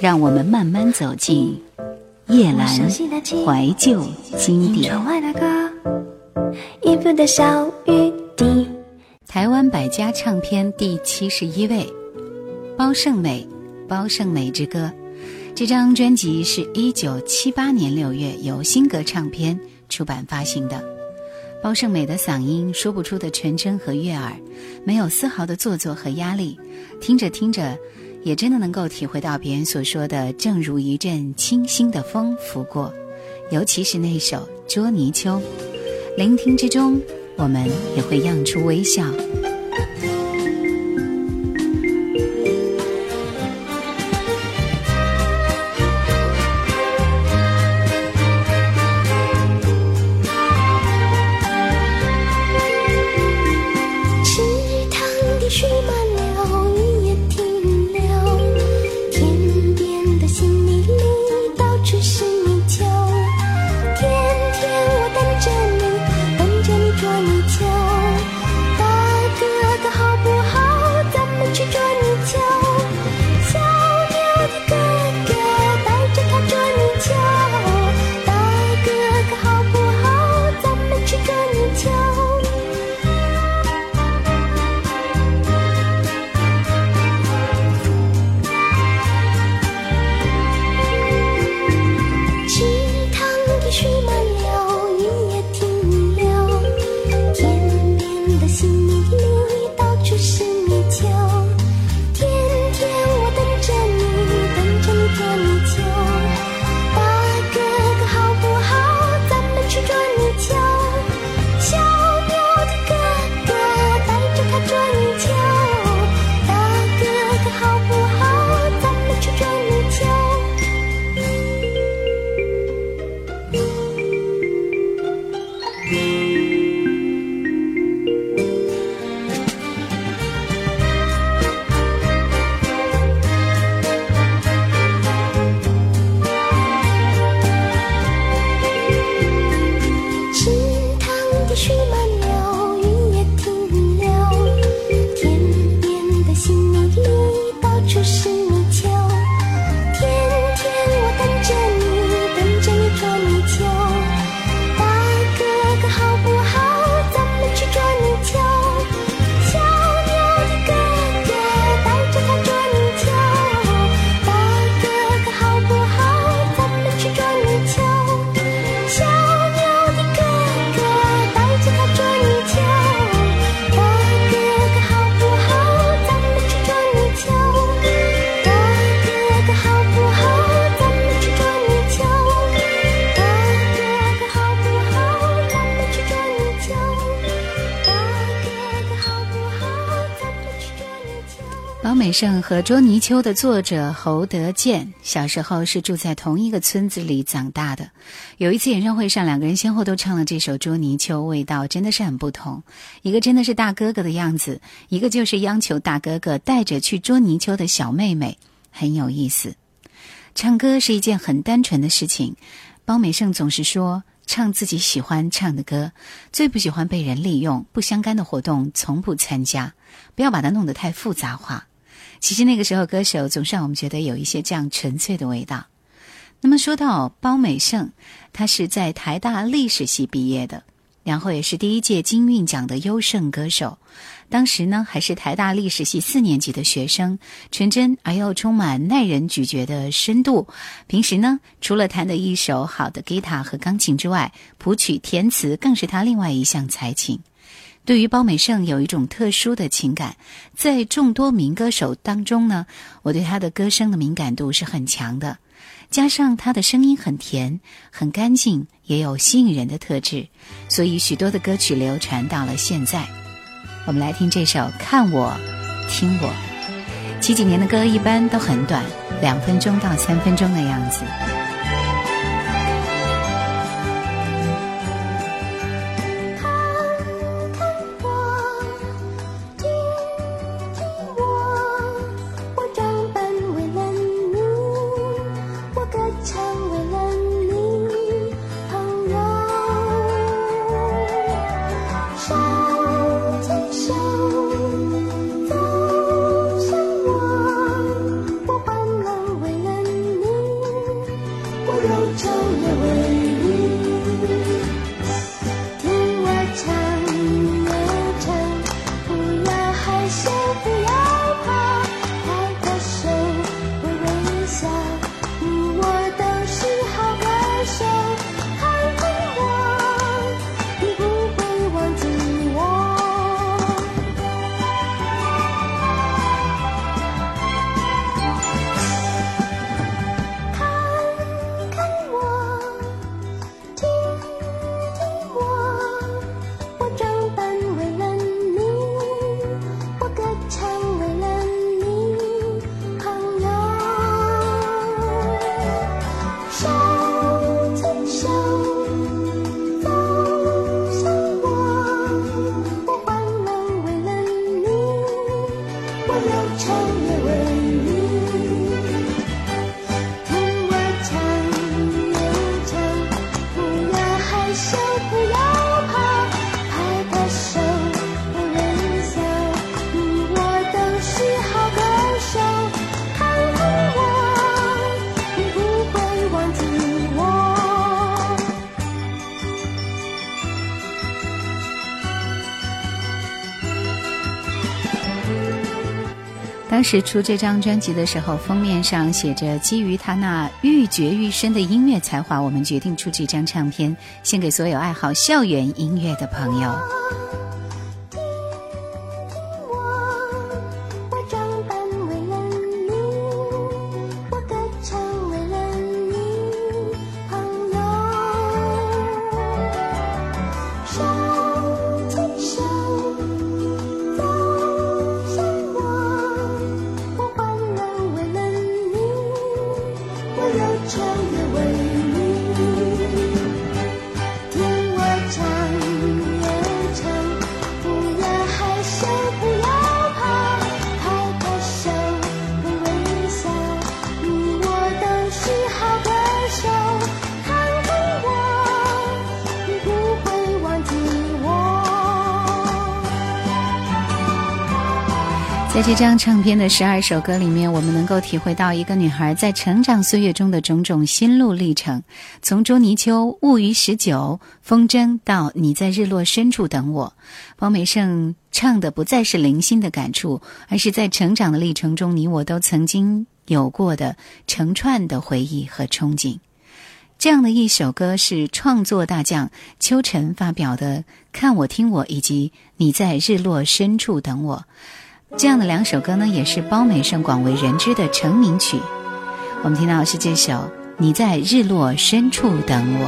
让我们慢慢走进叶阑怀旧经典。台湾百家唱片第七十一位，包胜美，《包胜美之歌》。这张专辑是一九七八年六月由新格唱片出版发行的。包胜美的嗓音说不出的纯真和悦耳，没有丝毫的做作和压力，听着听着。也真的能够体会到别人所说的，正如一阵清新的风拂过，尤其是那首《捉泥鳅》，聆听之中，我们也会漾出微笑。胜和捉泥鳅的作者侯德健小时候是住在同一个村子里长大的。有一次演唱会上，两个人先后都唱了这首《捉泥鳅》，味道真的是很不同。一个真的是大哥哥的样子，一个就是央求大哥哥带着去捉泥鳅的小妹妹，很有意思。唱歌是一件很单纯的事情。包美胜总是说，唱自己喜欢唱的歌，最不喜欢被人利用，不相干的活动从不参加，不要把它弄得太复杂化。其实那个时候，歌手总是让我们觉得有一些这样纯粹的味道。那么说到包美胜，他是在台大历史系毕业的，然后也是第一届金韵奖的优胜歌手。当时呢，还是台大历史系四年级的学生，纯真而又充满耐人咀嚼的深度。平时呢，除了弹的一手好的吉他和钢琴之外，谱曲填词更是他另外一项才情。对于包美胜有一种特殊的情感，在众多民歌手当中呢，我对他的歌声的敏感度是很强的，加上他的声音很甜、很干净，也有吸引人的特质，所以许多的歌曲流传到了现在。我们来听这首《看我，听我》。七几年的歌一般都很短，两分钟到三分钟的样子。当时出这张专辑的时候，封面上写着：“基于他那愈绝愈深的音乐才华，我们决定出这张唱片，献给所有爱好校园音乐的朋友。”在这张唱片的十二首歌里面，我们能够体会到一个女孩在成长岁月中的种种心路历程。从捉泥鳅、物语十九、风筝到你在日落深处等我，方美胜唱的不再是零星的感触，而是在成长的历程中，你我都曾经有过的成串的回忆和憧憬。这样的一首歌是创作大将秋晨发表的《看我听我》，以及你在日落深处等我。这样的两首歌呢，也是包美胜广为人知的成名曲。我们听到是这首《你在日落深处等我》。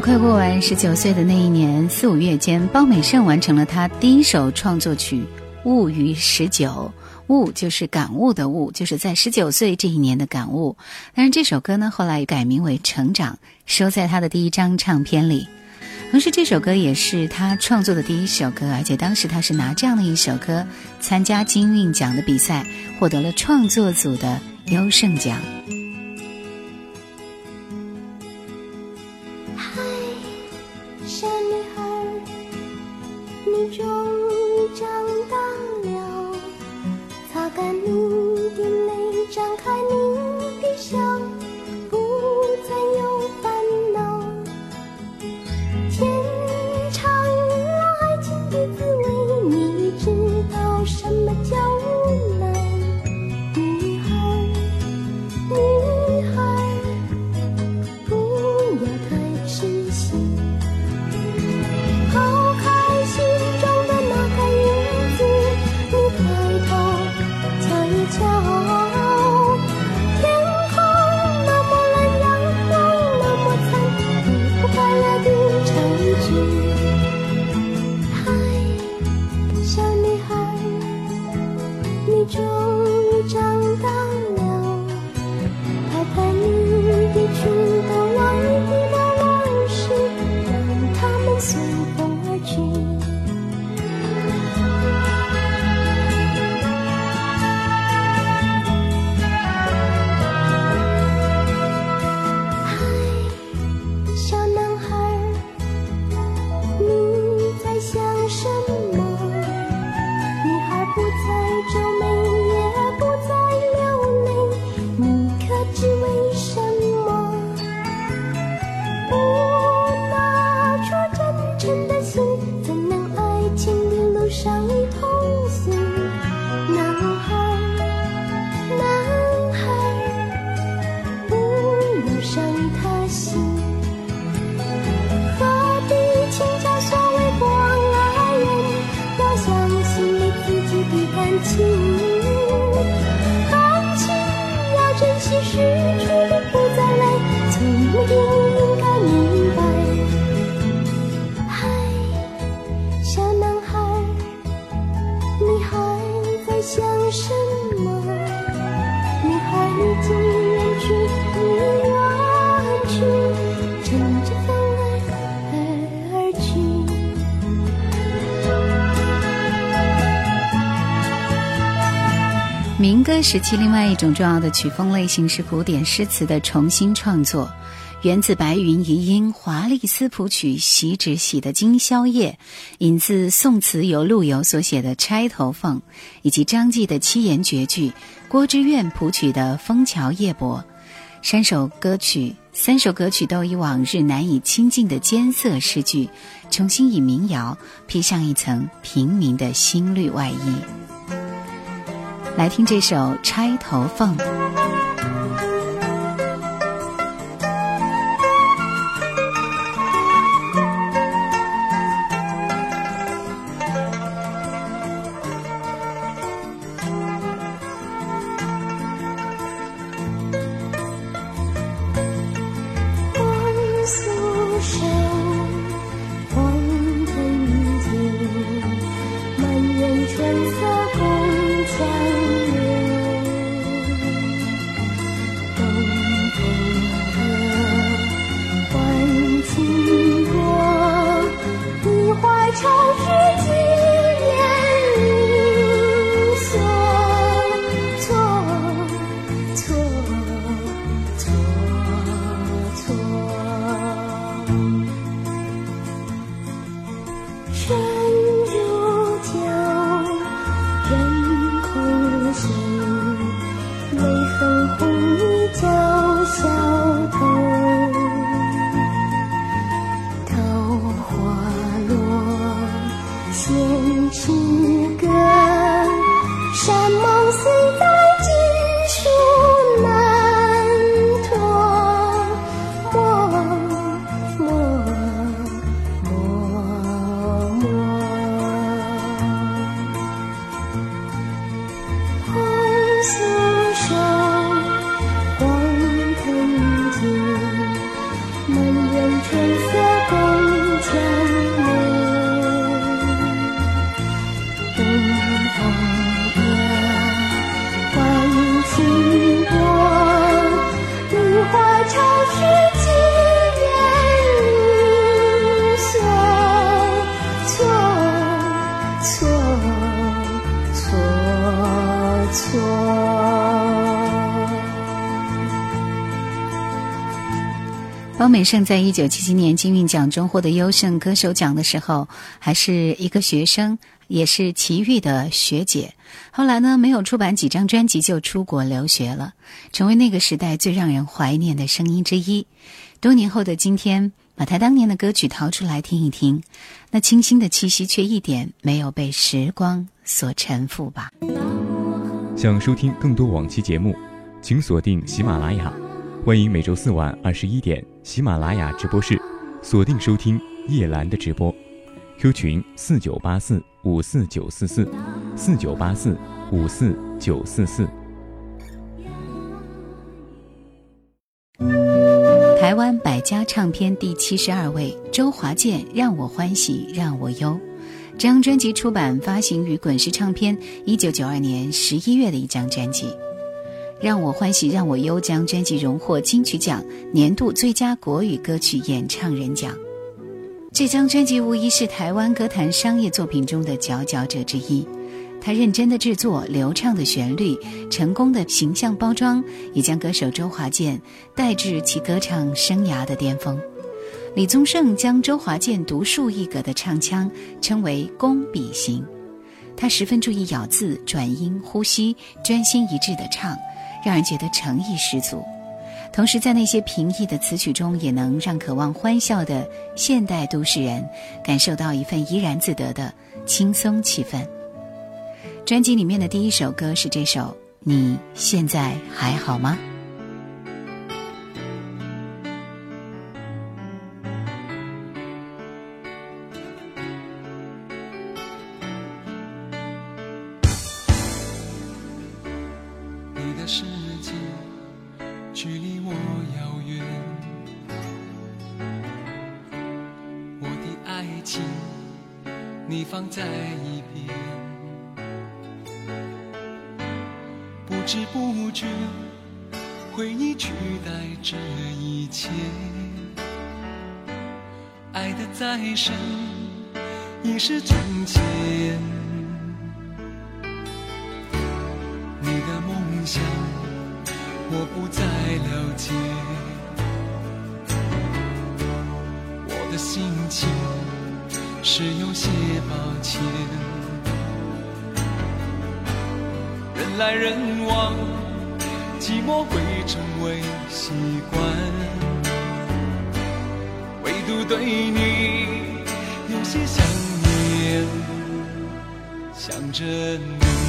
快过完十九岁的那一年，四五月间，包美胜完成了他第一首创作曲《悟于十九》。悟就是感悟的悟，就是在十九岁这一年的感悟。当然，这首歌呢后来改名为《成长》，收在他的第一张唱片里。同时，这首歌也是他创作的第一首歌，而且当时他是拿这样的一首歌参加金韵奖的比赛，获得了创作组的优胜奖。终于长大了，擦干你的泪，张开你的笑。不再有歌时期，另外一种重要的曲风类型是古典诗词的重新创作，源自白云遗音华丽丝谱曲《习止喜》的《今宵夜》，引自宋词由陆游所写的《钗头凤》，以及张继的七言绝句郭之愿谱曲的《枫桥夜泊》。三首歌曲，三首歌曲都以往日难以亲近的艰涩诗句，重新以民谣披上一层平民的新绿外衣。来听这首《钗头凤》。错。方美胜在一九七七年金韵奖中获得优胜歌手奖的时候，还是一个学生，也是齐豫的学姐。后来呢，没有出版几张专辑就出国留学了，成为那个时代最让人怀念的声音之一。多年后的今天，把他当年的歌曲掏出来听一听，那清新的气息却一点没有被时光所沉浮吧。想收听更多往期节目，请锁定喜马拉雅。欢迎每周四晚二十一点喜马拉雅直播室锁定收听叶兰的直播，Q 群四九八四五四九四四四九八四五四九四四。台湾百家唱片第七十二位周华健《让我欢喜让我忧》，这张专辑出版发行于滚石唱片一九九二年十一月的一张专辑。让我欢喜让我忧，将专辑荣获金曲奖年度最佳国语歌曲演唱人奖。这张专辑无疑是台湾歌坛商业作品中的佼佼者之一。他认真的制作、流畅的旋律、成功的形象包装，也将歌手周华健带至其歌唱生涯的巅峰。李宗盛将周华健独树一格的唱腔称为“工笔型”，他十分注意咬字、转音、呼吸，专心一致的唱。让人觉得诚意十足，同时在那些平易的词曲中，也能让渴望欢笑的现代都市人感受到一份怡然自得的轻松气氛。专辑里面的第一首歌是这首《你现在还好吗》。心情是有些抱歉，人来人往，寂寞会成为习惯，唯独对你有些想念，想着。你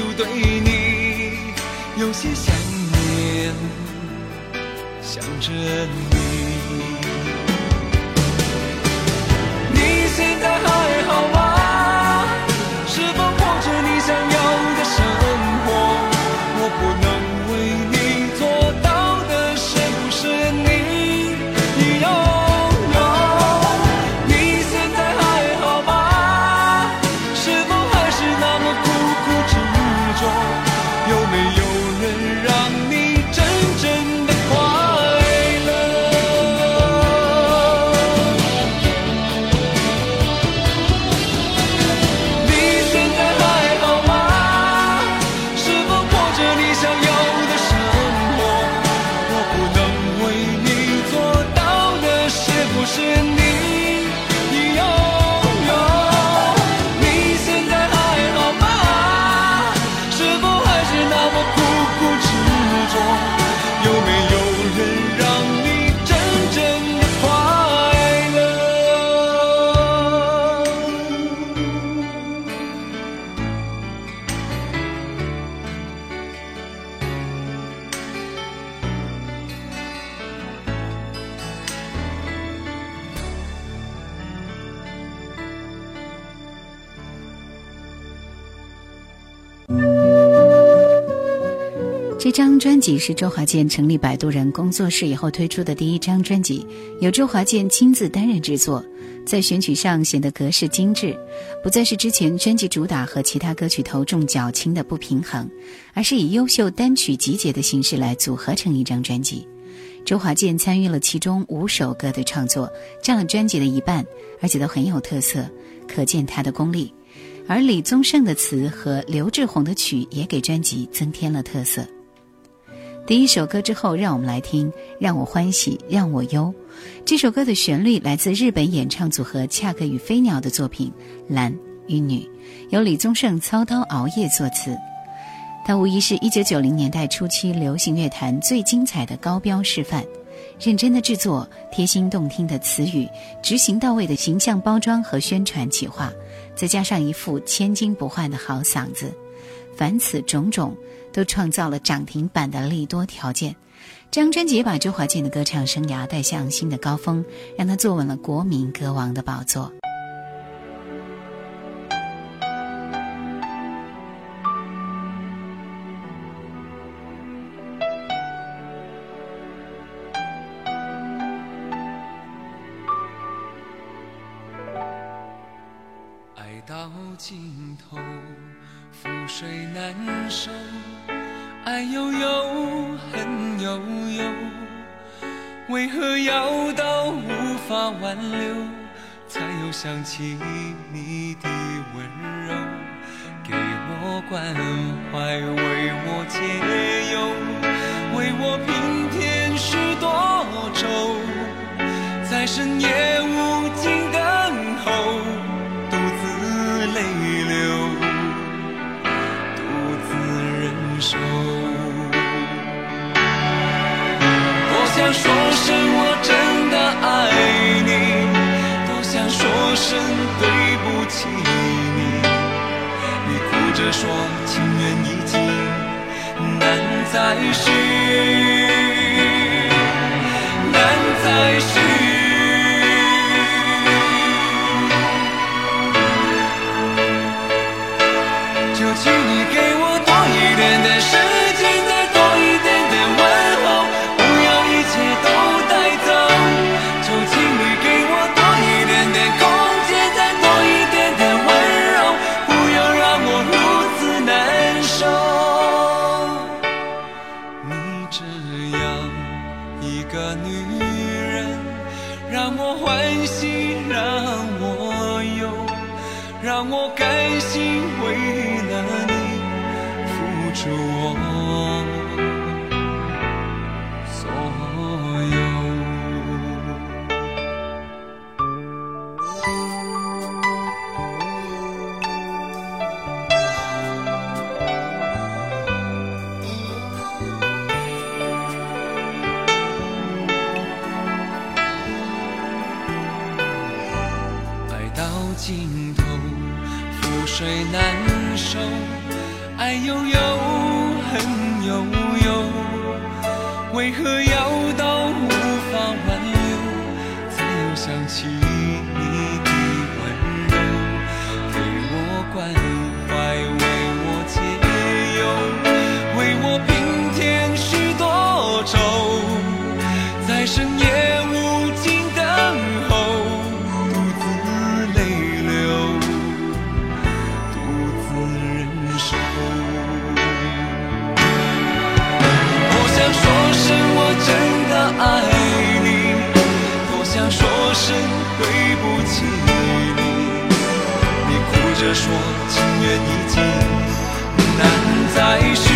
就对你有些想念，想着你。专辑是周华健成立摆渡人工作室以后推出的第一张专辑，由周华健亲自担任制作，在选曲上显得格式精致，不再是之前专辑主打和其他歌曲头重脚轻的不平衡，而是以优秀单曲集结的形式来组合成一张专辑。周华健参与了其中五首歌的创作，占了专辑的一半，而且都很有特色，可见他的功力。而李宗盛的词和刘志宏的曲也给专辑增添了特色。第一首歌之后，让我们来听《让我欢喜让我忧》。这首歌的旋律来自日本演唱组合恰克与飞鸟的作品《男与女》，由李宗盛操刀熬夜作词。它无疑是一九九零年代初期流行乐坛最精彩的高标示范。认真的制作、贴心动听的词语、执行到位的形象包装和宣传企划，再加上一副千金不换的好嗓子，凡此种种，都创造了涨停板的利多条件。张专辑把周华健的歌唱生涯带向新的高峰，让他坐稳了国民歌王的宝座。说声我真的爱你，多想说声对不起你。你哭着说情缘已尽，难再续，让我添许多愁，在深夜无尽等候，独自泪流，独自忍受。多想说声我真的爱你，多想说声对不起你。你哭着说情缘已尽，难再续，